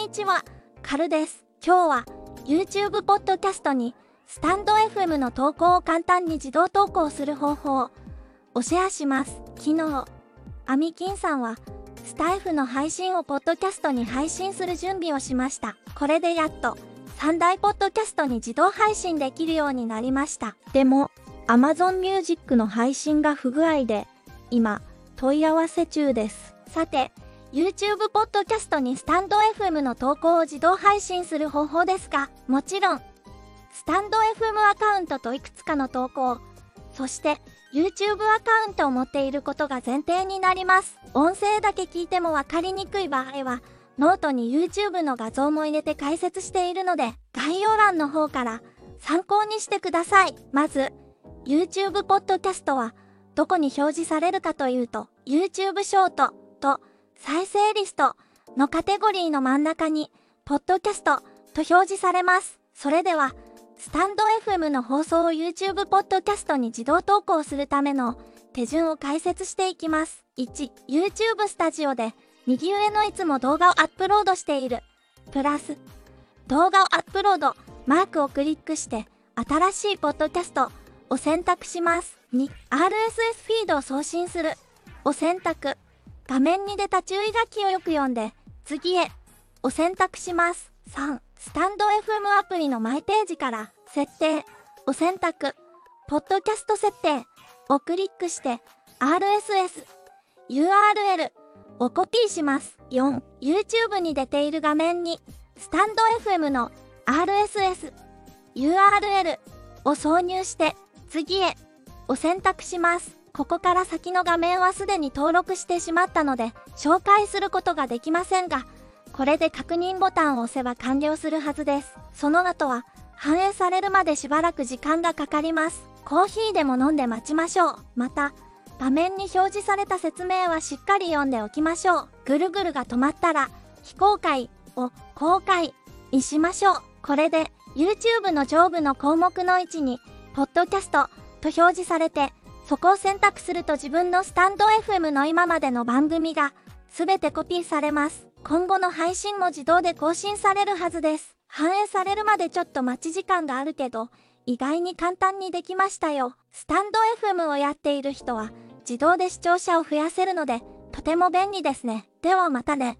にちは、カルです。今日は YouTube ポッドキャストにスタンド FM の投稿を簡単に自動投稿する方法をおシェアします。昨日、アミキンさんはスタイフの配信をポッドキャストに配信する準備をしました。これでやっと3大ポッドキャストに自動配信できるようになりました。でも、Amazon Music の配信が不具合で、今、問い合わせ中です。さて、YouTube ポッドキャストにスタンド FM の投稿を自動配信する方法ですが、もちろん、スタンド FM アカウントといくつかの投稿、そして YouTube アカウントを持っていることが前提になります。音声だけ聞いてもわかりにくい場合は、ノートに YouTube の画像も入れて解説しているので、概要欄の方から参考にしてください。まず、YouTube ポッドキャストはどこに表示されるかというと、YouTube ショートと再生リストのカテゴリーの真ん中に、ポッドキャストと表示されます。それでは、スタンド FM の放送を YouTube ポッドキャストに自動投稿するための手順を解説していきます。1、YouTube スタジオで右上のいつも動画をアップロードしている。プラス、動画をアップロード、マークをクリックして、新しいポッドキャストを選択します。2、RSS フィードを送信するを選択。画面に出た注意書きをよく読んで、次へを選択します。3、スタンド FM アプリのマイページから設定を選択。ポッドキャスト設定をクリックして RSS、URL をコピーします。4、YouTube に出ている画面にスタンド FM の RSS、URL を挿入して次へを選択します。ここから先の画面はすでに登録してしまったので、紹介することができませんが、これで確認ボタンを押せば完了するはずです。その後は、反映されるまでしばらく時間がかかります。コーヒーでも飲んで待ちましょう。また、画面に表示された説明はしっかり読んでおきましょう。ぐるぐるが止まったら、非公開を公開にしましょう。これで、YouTube の上部の項目の位置に、ポッドキャストと表示されて、そこを選択すると自分のスタンド FM の今までの番組が全てコピーされます。今後の配信も自動で更新されるはずです。反映されるまでちょっと待ち時間があるけど、意外に簡単にできましたよ。スタンド FM をやっている人は自動で視聴者を増やせるので、とても便利ですね。ではまたね。